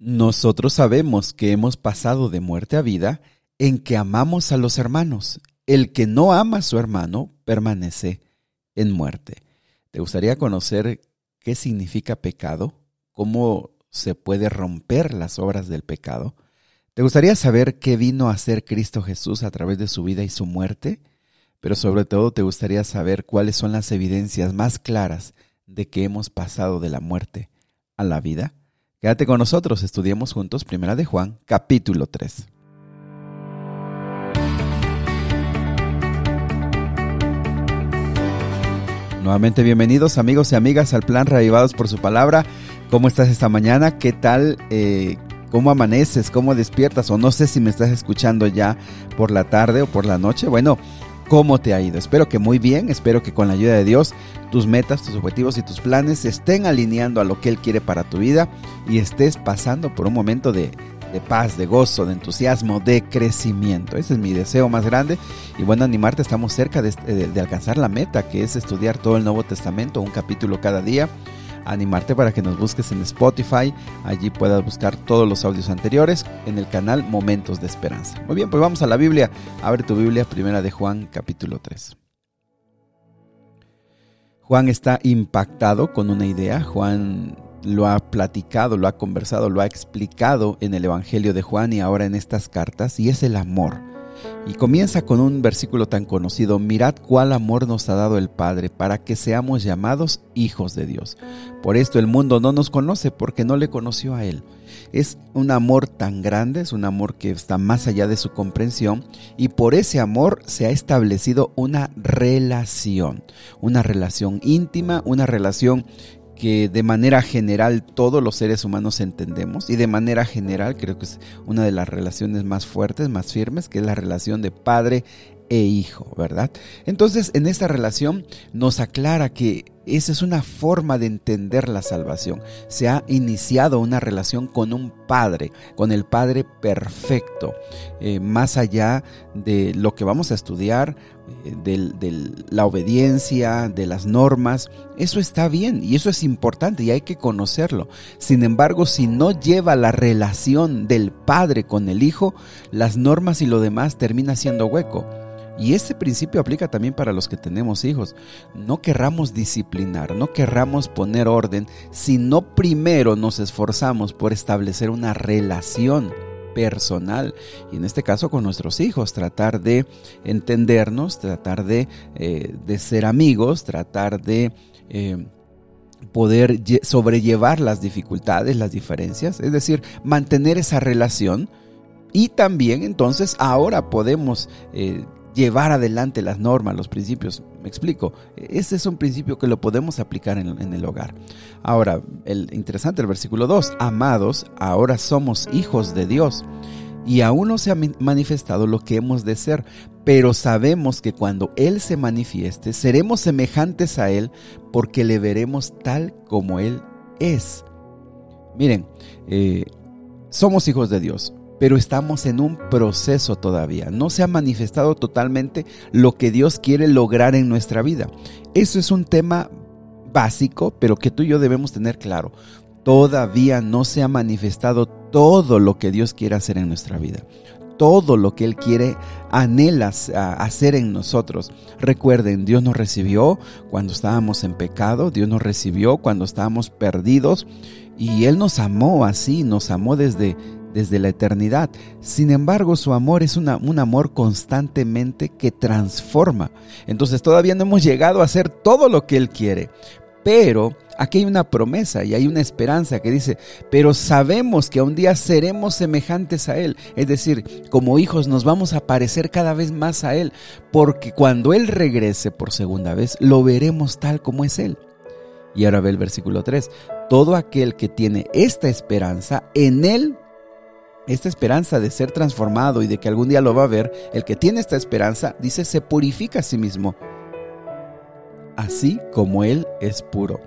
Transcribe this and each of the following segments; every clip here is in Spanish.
Nosotros sabemos que hemos pasado de muerte a vida en que amamos a los hermanos. El que no ama a su hermano permanece en muerte. ¿Te gustaría conocer qué significa pecado? ¿Cómo se puede romper las obras del pecado? ¿Te gustaría saber qué vino a hacer Cristo Jesús a través de su vida y su muerte? Pero sobre todo te gustaría saber cuáles son las evidencias más claras de que hemos pasado de la muerte a la vida. Quédate con nosotros, estudiemos juntos Primera de Juan, capítulo 3. Nuevamente bienvenidos amigos y amigas al plan Reavivados por su palabra. ¿Cómo estás esta mañana? ¿Qué tal? Eh, ¿Cómo amaneces? ¿Cómo despiertas? O no sé si me estás escuchando ya por la tarde o por la noche. Bueno, ¿Cómo te ha ido? Espero que muy bien, espero que con la ayuda de Dios tus metas, tus objetivos y tus planes se estén alineando a lo que Él quiere para tu vida y estés pasando por un momento de, paz, de gozo, de entusiasmo, de crecimiento. Ese es mi deseo más grande y bueno, animarte, estamos cerca de, de alcanzar la meta que es estudiar todo el Nuevo Testamento, un capítulo cada día animarte para que nos busques en Spotify. Allí puedas buscar todos los audios anteriores en el canal Momentos de Esperanza. Muy bien, pues vamos a la Biblia. Abre tu Biblia, primera de Juan, capítulo 3. Juan está impactado con una idea. Juan lo ha platicado, lo ha conversado, lo ha explicado en el Evangelio de Juan y ahora en estas cartas, y es el amor. Y comienza con un versículo tan conocido, mirad cuál amor nos ha dado el Padre para que seamos llamados hijos de Dios. Por esto el mundo no nos conoce porque no le conoció a Él. Es un amor tan grande, es un amor que está más allá de su comprensión y por ese amor se ha establecido una relación, una relación íntima, una relación que de manera general todos los seres humanos entendemos y de manera general creo que es una de las relaciones más fuertes, más firmes, que es la relación de padre e hijo, ¿verdad? Entonces, en esta relación nos aclara que esa es una forma de entender la salvación. Se ha iniciado una relación con un Padre, con el Padre perfecto, eh, más allá de lo que vamos a estudiar, eh, de, la obediencia, de las normas. Eso está bien y eso es importante y hay que conocerlo. Sin embargo, si no lleva la relación del Padre con el Hijo, las normas y lo demás termina siendo hueco. Y ese principio aplica también para los que tenemos hijos. No querramos disciplinar, no querramos poner orden si no primero nos esforzamos por establecer una relación personal y en este caso con nuestros hijos, tratar de entendernos, tratar de, eh, ser amigos, tratar de... Eh, poder sobrellevar las dificultades, las diferencias, es decir, mantener esa relación y también entonces ahora podemos eh, llevar adelante las normas, los principios. Me explico. Ese es un principio que lo podemos aplicar en, el hogar. Ahora, el interesante el versículo 2. Amados, ahora somos hijos de Dios. Y aún no se ha manifestado lo que hemos de ser, pero sabemos que cuando Él se manifieste, seremos semejantes a Él porque le veremos tal como Él es. Miren, eh, somos hijos de Dios pero estamos en un proceso todavía. No se ha manifestado totalmente lo que Dios quiere lograr en nuestra vida. Eso es un tema básico, pero que tú y yo debemos tener claro. Todavía no se ha manifestado todo lo que Dios quiere hacer en nuestra vida. Todo lo que Él quiere, anhela hacer en nosotros. Recuerden, Dios nos recibió cuando estábamos en pecado, Dios nos recibió cuando estábamos perdidos y Él nos amó así, nos amó desde, desde la eternidad. Sin embargo, su amor es un amor constantemente que transforma. Entonces todavía no hemos llegado a hacer todo lo que Él quiere. Pero aquí hay una promesa y hay una esperanza que dice, pero sabemos que un día seremos semejantes a Él. Es decir, como hijos nos vamos a parecer cada vez más a Él, porque cuando Él regrese por segunda vez, lo veremos tal como es Él. Y ahora ve el versículo 3. Todo aquel que tiene esta esperanza, en Él esta esperanza de ser transformado y de que algún día lo va a ver, el que tiene esta esperanza, dice, se purifica a sí mismo, así como Él es puro.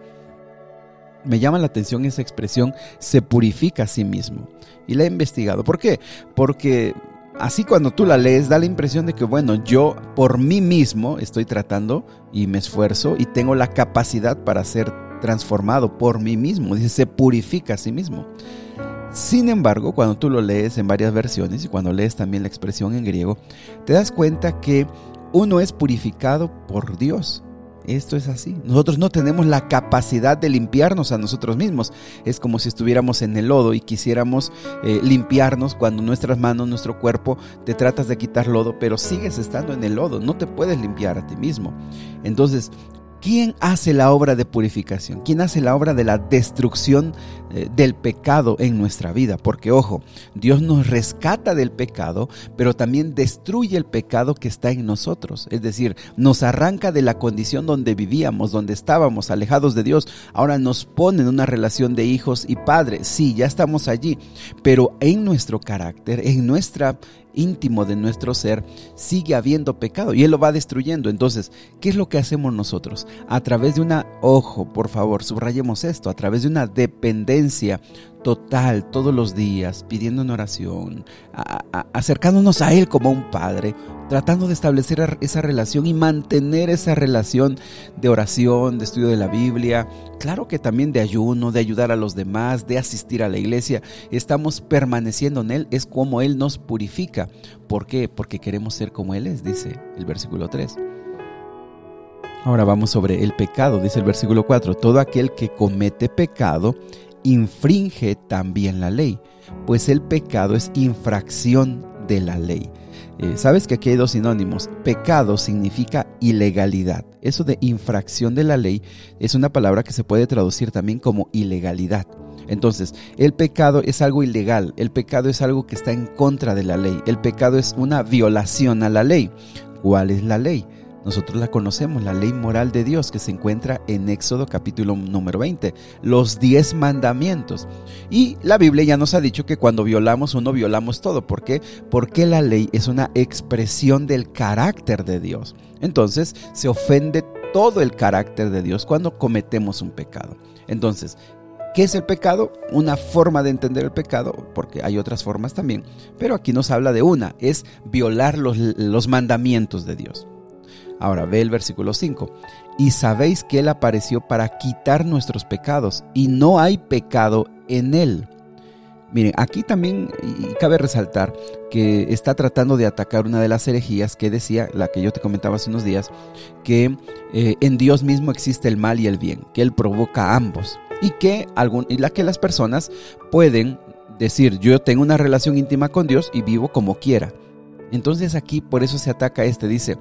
Me llama la atención esa expresión, se purifica a sí mismo. Y la he investigado. ¿Por qué? Porque así cuando tú la lees da la impresión de que, bueno, yo por mí mismo estoy tratando y me esfuerzo y tengo la capacidad para ser transformado por mí mismo. Dice, se purifica a sí mismo. Sin embargo, cuando tú lo lees en varias versiones y cuando lees también la expresión en griego, te das cuenta que uno es purificado por Dios. Esto es así. Nosotros no tenemos la capacidad de limpiarnos a nosotros mismos. Es como si estuviéramos en el lodo y quisiéramos eh, limpiarnos cuando nuestras manos, nuestro cuerpo, te tratas de quitar lodo, pero sigues estando en el lodo. No te puedes limpiar a ti mismo. Entonces, ¿Quién hace la obra de purificación? ¿Quién hace la obra de la destrucción eh, del pecado en nuestra vida? Porque ojo, Dios nos rescata del pecado, pero también destruye el pecado que está en nosotros. Es decir, nos arranca de la condición donde vivíamos, donde estábamos alejados de Dios. Ahora nos pone en una relación de hijos y padres. Sí, ya estamos allí, pero en nuestro carácter, en nuestra íntimo de nuestro ser sigue habiendo pecado y Él lo va destruyendo. Entonces, ¿qué es lo que hacemos nosotros? A través de una, ojo, por favor, subrayemos esto, a través de una dependencia total todos los días, pidiendo en oración, acercándonos a Él como un Padre, tratando de establecer esa relación y mantener esa relación de oración, de estudio de la Biblia, claro que también de ayuno, de ayudar a los demás, de asistir a la iglesia, estamos permaneciendo en Él, es como Él nos purifica. ¿Por qué? Porque queremos ser como Él es, dice el versículo 3. Ahora vamos sobre el pecado, dice el versículo 4. Todo aquel que comete pecado infringe también la ley, pues el pecado es infracción de la ley. Eh, Sabes que aquí hay dos sinónimos. Pecado significa ilegalidad. Eso de infracción de la ley es una palabra que se puede traducir también como ilegalidad. Entonces, el pecado es algo ilegal, el pecado es algo que está en contra de la ley, el pecado es una violación a la ley. ¿Cuál es la ley? Nosotros la conocemos, la ley moral de Dios que se encuentra en Éxodo capítulo número 20, los diez mandamientos. Y la Biblia ya nos ha dicho que cuando violamos uno violamos todo. ¿Por qué? Porque la ley es una expresión del carácter de Dios. Entonces se ofende todo el carácter de Dios cuando cometemos un pecado. Entonces, ¿Qué es el pecado? Una forma de entender el pecado, porque hay otras formas también, pero aquí nos habla de una, es violar los, los mandamientos de Dios. Ahora ve el versículo 5. Y sabéis que Él apareció para quitar nuestros pecados y no hay pecado en Él. Miren, aquí también cabe resaltar que está tratando de atacar una de las herejías que decía, la que yo te comentaba hace unos días, que eh, en Dios mismo existe el mal y el bien, que Él provoca ambos y que, algún, y que las personas pueden decir, yo tengo una relación íntima con Dios y vivo como quiera. Entonces aquí por eso se ataca este, dice,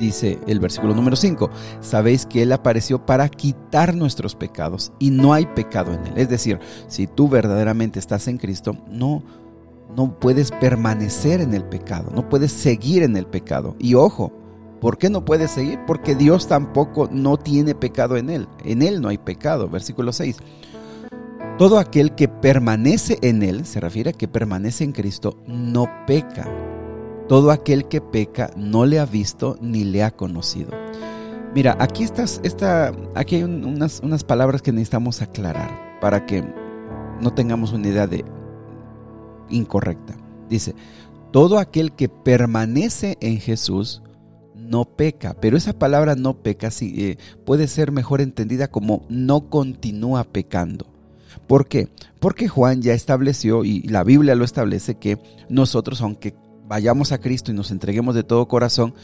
dice el versículo número 5, sabéis que Él apareció para quitar nuestros pecados y no hay pecado en Él. Es decir, si tú verdaderamente estás en Cristo, no, no puedes permanecer en el pecado, no puedes seguir en el pecado. Y ojo, ¿por qué no puedes seguir? Porque Dios tampoco no tiene pecado en Él. En Él no hay pecado. Versículo 6. Todo aquel que permanece en Él, se refiere a que permanece en Cristo, no peca. Todo aquel que peca no le ha visto ni le ha conocido. Mira, aquí, estás, esta, aquí hay unas, unas palabras que necesitamos aclarar para que no tengamos una idea de incorrecta. Dice, todo aquel que permanece en Jesús no peca, pero esa palabra no peca sí, eh, puede ser mejor entendida como no continúa pecando. ¿Por qué? Porque Juan ya estableció, y la Biblia lo establece, que nosotros, aunque vayamos a Cristo y nos entreguemos de todo corazón,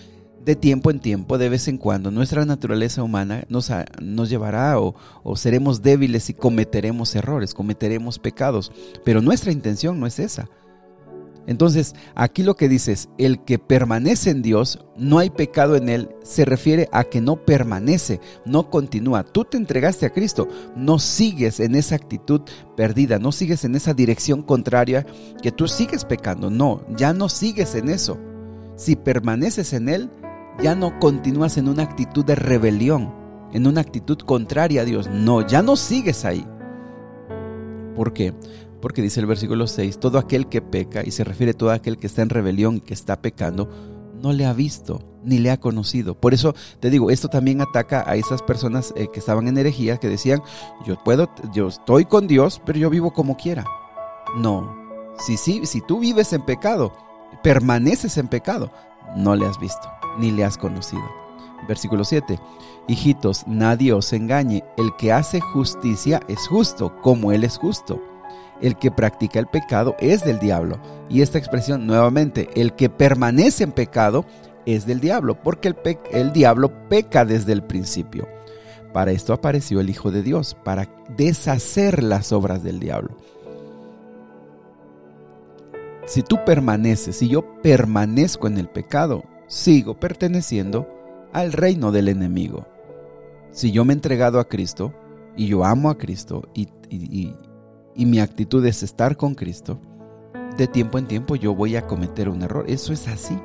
de tiempo en tiempo, de vez en cuando, nuestra naturaleza humana nos, nos llevará o, o, seremos débiles y cometeremos errores, cometeremos pecados. Pero nuestra intención no es esa. Entonces, aquí lo que dices, el que permanece en Dios, no hay pecado en él, se refiere a que no permanece, no continúa. Tú te entregaste a Cristo, no sigues en esa actitud perdida, no sigues en esa dirección contraria que tú sigues pecando, no, ya no sigues en eso. Si permaneces en él, ya no continúas en una actitud de rebelión, en una actitud contraria a Dios, no, ya no sigues ahí. ¿Por qué? Porque dice el versículo 6, todo aquel que peca, y se refiere a todo aquel que está en rebelión y que está pecando, no le ha visto ni le ha conocido. Por eso te digo, esto también ataca a esas personas eh, que estaban en herejía, que decían, yo puedo, yo estoy con Dios, pero yo vivo como quiera. No, si, si, si tú vives en pecado, permaneces en pecado, no le has visto ni le has conocido. Versículo 7. Hijitos, nadie os engañe, el que hace justicia es justo, como Él es justo. El que practica el pecado es del diablo. Y esta expresión nuevamente, el que permanece en pecado es del diablo, porque el, diablo peca desde el principio. Para esto apareció el Hijo de Dios, para deshacer las obras del diablo. Si tú permaneces, si yo permanezco en el pecado, sigo perteneciendo al reino del enemigo. Si yo me he entregado a Cristo y yo amo a Cristo y mi actitud es estar con Cristo, de tiempo en tiempo yo voy a cometer un error. Eso es así.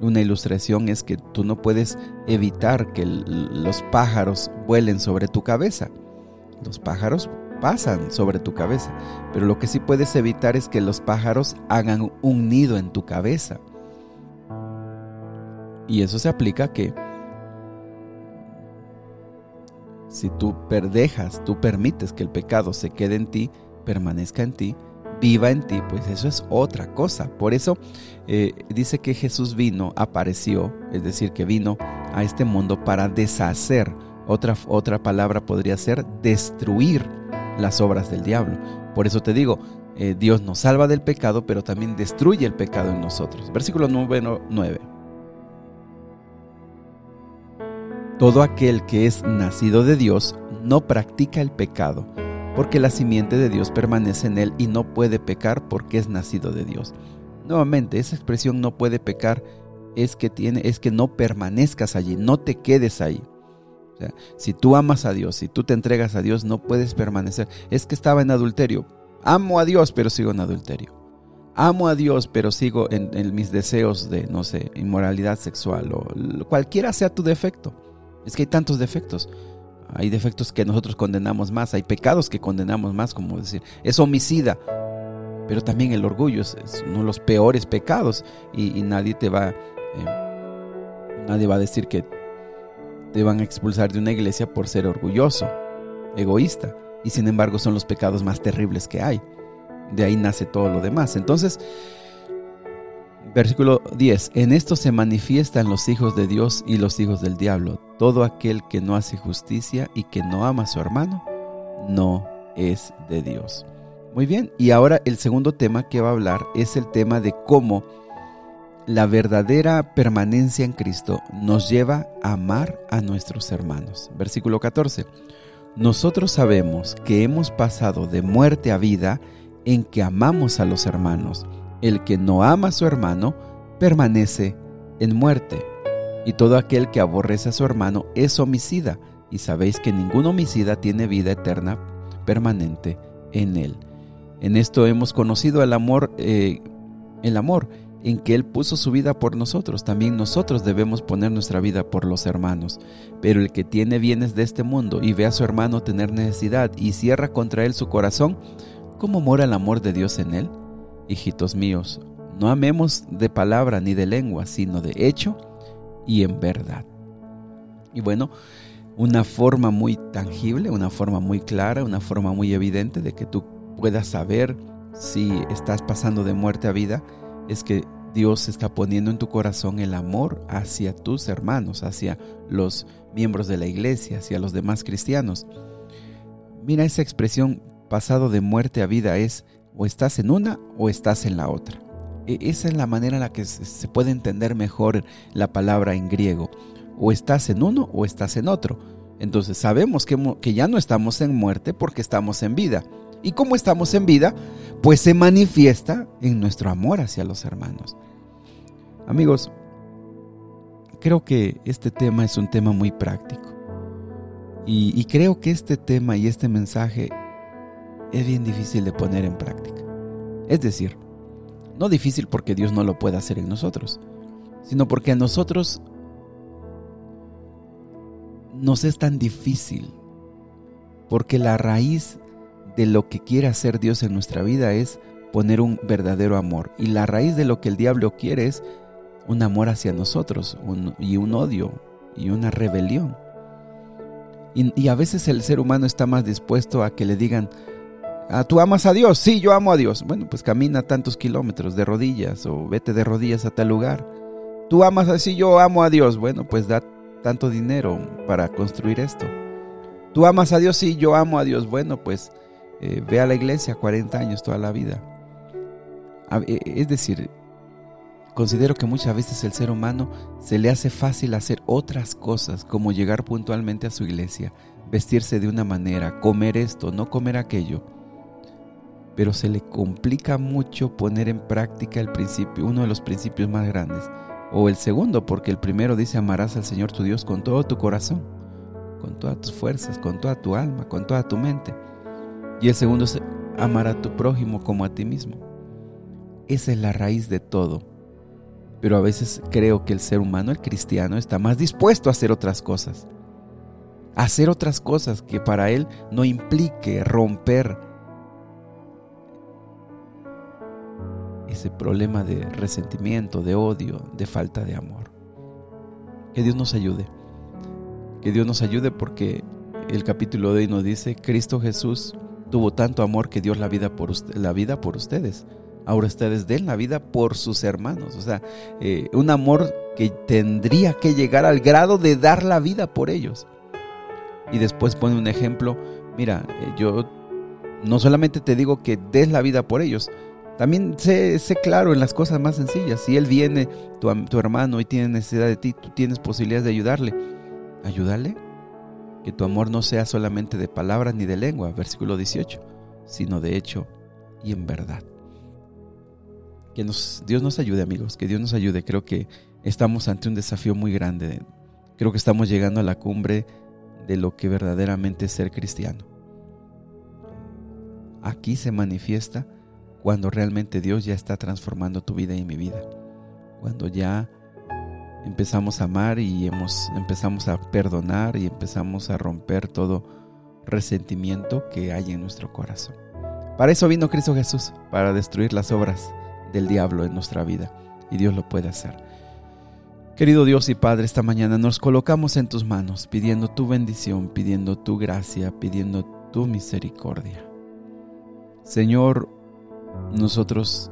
Una ilustración es que tú no puedes evitar que los pájaros vuelen sobre tu cabeza. Los pájaros pasan sobre tu cabeza, pero lo que sí puedes evitar es que los pájaros hagan un nido en tu cabeza. Y eso se aplica que si tú perdejas, tú permites que el pecado se quede en ti, permanezca en ti, viva en ti, pues eso es otra cosa. Por eso eh, dice que Jesús vino, apareció, es decir, que vino a este mundo para deshacer. Otra, otra palabra podría ser destruir las obras del diablo. Por eso te digo, eh, Dios nos salva del pecado, pero también destruye el pecado en nosotros. Versículo 9. Todo aquel que es nacido de Dios no practica el pecado porque la simiente de Dios permanece en él y no puede pecar porque es nacido de Dios. Nuevamente, esa expresión no puede pecar es que tiene es que no permanezcas allí, no te quedes ahí. si tú amas a Dios, si tú te entregas a Dios, no puedes permanecer. Es que estaba en adulterio. Amo a Dios, pero sigo en adulterio. Amo a Dios, pero sigo en, en mis deseos de, no sé, inmoralidad sexual o cualquiera sea tu defecto. Es que hay tantos defectos. Hay defectos que nosotros condenamos más, hay pecados que condenamos más, como decir, es homicida. Pero también el orgullo es, uno de los peores pecados y, nadie te va, eh, nadie va a decir que te van a expulsar de una iglesia por ser orgulloso, egoísta. Y sin embargo son los pecados más terribles que hay. De ahí nace todo lo demás. Entonces, Versículo 10. En esto se manifiestan los hijos de Dios y los hijos del diablo. Todo aquel que no hace justicia y que no ama a su hermano, no es de Dios. Muy bien, y ahora el segundo tema que va a hablar es el tema de cómo la verdadera permanencia en Cristo nos lleva a amar a nuestros hermanos. Versículo 14. Nosotros sabemos que hemos pasado de muerte a vida en que amamos a los hermanos. El que no ama a su hermano permanece en muerte, y todo aquel que aborrece a su hermano es homicida, y sabéis que ningún homicida tiene vida eterna permanente en él. En esto hemos conocido el amor, eh, el amor en que Él puso su vida por nosotros. También nosotros debemos poner nuestra vida por los hermanos. Pero el que tiene bienes de este mundo y ve a su hermano tener necesidad y cierra contra él su corazón, ¿cómo mora el amor de Dios en él? Hijitos míos, no amemos de palabra ni de lengua, sino de hecho y en verdad. Y bueno, una forma muy tangible, una forma muy clara, una forma muy evidente de que tú puedas saber si estás pasando de muerte a vida, es que Dios está poniendo en tu corazón el amor hacia tus hermanos, hacia los miembros de la iglesia, hacia los demás cristianos. Mira esa expresión pasado de muerte a vida es o estás en una o estás en la otra. E, esa es la manera en la que se puede entender mejor la palabra en griego. O estás en uno o estás en otro. Entonces sabemos que, que ya no estamos en muerte porque estamos en vida. ¿Y cómo estamos en vida? Pues se manifiesta en nuestro amor hacia los hermanos. Amigos, creo que este tema es un tema muy práctico. Y, y, creo que este tema y este mensaje es bien difícil de poner en práctica. Es decir, no difícil porque Dios no lo puede hacer en nosotros, sino porque a nosotros nos es tan difícil, porque la raíz de lo que quiere hacer Dios en nuestra vida es poner un verdadero amor. Y la raíz de lo que el diablo quiere es un amor hacia nosotros y un odio y una rebelión. Y, a veces el ser humano está más dispuesto a que le digan, Ah, ¿Tú amas a Dios? Sí, yo amo a Dios. Bueno, pues camina tantos kilómetros de rodillas o vete de rodillas a tal lugar. ¿Tú amas así? Yo amo a Dios. Bueno, pues da tanto dinero para construir esto. ¿Tú amas a Dios? Sí, yo amo a Dios. Bueno, pues eh, ve a la iglesia 40 años toda la vida. E, es decir, considero que muchas veces el ser humano se le hace fácil hacer otras cosas, como llegar puntualmente a su iglesia, vestirse de una manera, comer esto, no comer aquello. Pero se le complica mucho poner en práctica el principio, uno de los principios más grandes. O el segundo, porque el primero dice amarás al Señor tu Dios con todo tu corazón, con todas tus fuerzas, con toda tu alma, con toda tu mente. Y el segundo es amar a tu prójimo como a ti mismo. Esa es la raíz de todo. Pero a veces creo que el ser humano, el cristiano, está más dispuesto a hacer otras cosas hacer otras cosas que para Él no implique romper ese problema de resentimiento, de odio, de falta de amor. Que Dios nos ayude. Que Dios nos ayude porque el capítulo de hoy nos dice, Cristo Jesús tuvo tanto amor que dio la vida por, la vida por ustedes. Ahora ustedes den la vida por sus hermanos. O sea, eh, un amor que tendría que llegar al grado de dar la vida por ellos y después pone un ejemplo, mira, eh, yo no solamente te digo que des la vida por ellos, también sé, sé claro en las cosas más sencillas. Si él viene, tu, tu, hermano, y tiene necesidad de ti, tú tienes posibilidades de ayudarle. Ayúdale. Que tu amor no sea solamente de palabras ni de lengua, versículo 18, sino de hecho y en verdad. Que nos, Dios nos ayude, amigos, que Dios nos ayude. Creo que estamos ante un desafío muy grande. Creo que estamos llegando a la cumbre de lo que verdaderamente es ser cristiano. Aquí se manifiesta cuando realmente Dios ya está transformando tu vida y mi vida. Cuando ya empezamos a amar y hemos, empezamos a perdonar y empezamos a romper todo resentimiento que hay en nuestro corazón. Para eso vino Cristo Jesús, para destruir las obras del diablo en nuestra vida. Y Dios lo puede hacer. Querido Dios y Padre, esta mañana nos colocamos en tus manos, pidiendo tu bendición, pidiendo tu gracia, pidiendo tu misericordia. Señor, nosotros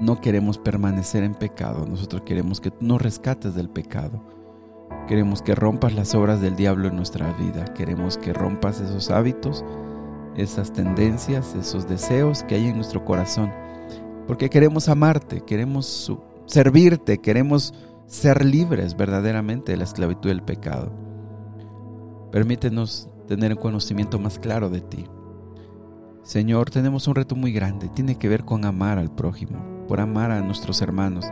no queremos permanecer en pecado, nosotros queremos que nos rescates del pecado. Queremos que rompas las obras del diablo en nuestra vida, queremos que rompas esos hábitos, esas tendencias, esos deseos que hay en nuestro corazón, porque queremos amarte, queremos servirte, queremos ser libres verdaderamente de la esclavitud del pecado. Permítenos tener un conocimiento más claro de ti. Señor, tenemos un reto muy grande, tiene que ver con amar al prójimo, por amar a nuestros hermanos.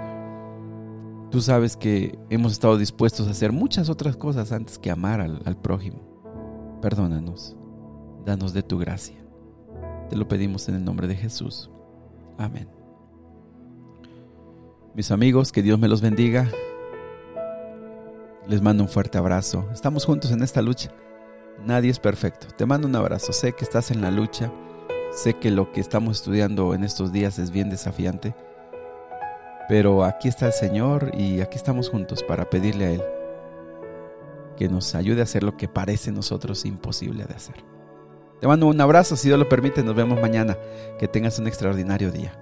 Tú sabes que hemos estado dispuestos a hacer muchas otras cosas antes que amar al, prójimo. Perdónanos, danos de tu gracia. Te lo pedimos en el nombre de Jesús. Amén. Mis amigos, que Dios me los bendiga. Les mando un fuerte abrazo. Estamos juntos en esta lucha. Nadie es perfecto. Te mando un abrazo. Sé que estás en la lucha. Sé que lo que estamos estudiando en estos días es bien desafiante. Pero aquí está el Señor y aquí estamos juntos para pedirle a Él que nos ayude a hacer lo que parece nosotros imposible de hacer. Te mando un abrazo, si Dios lo permite, nos vemos mañana. Que tengas un extraordinario día.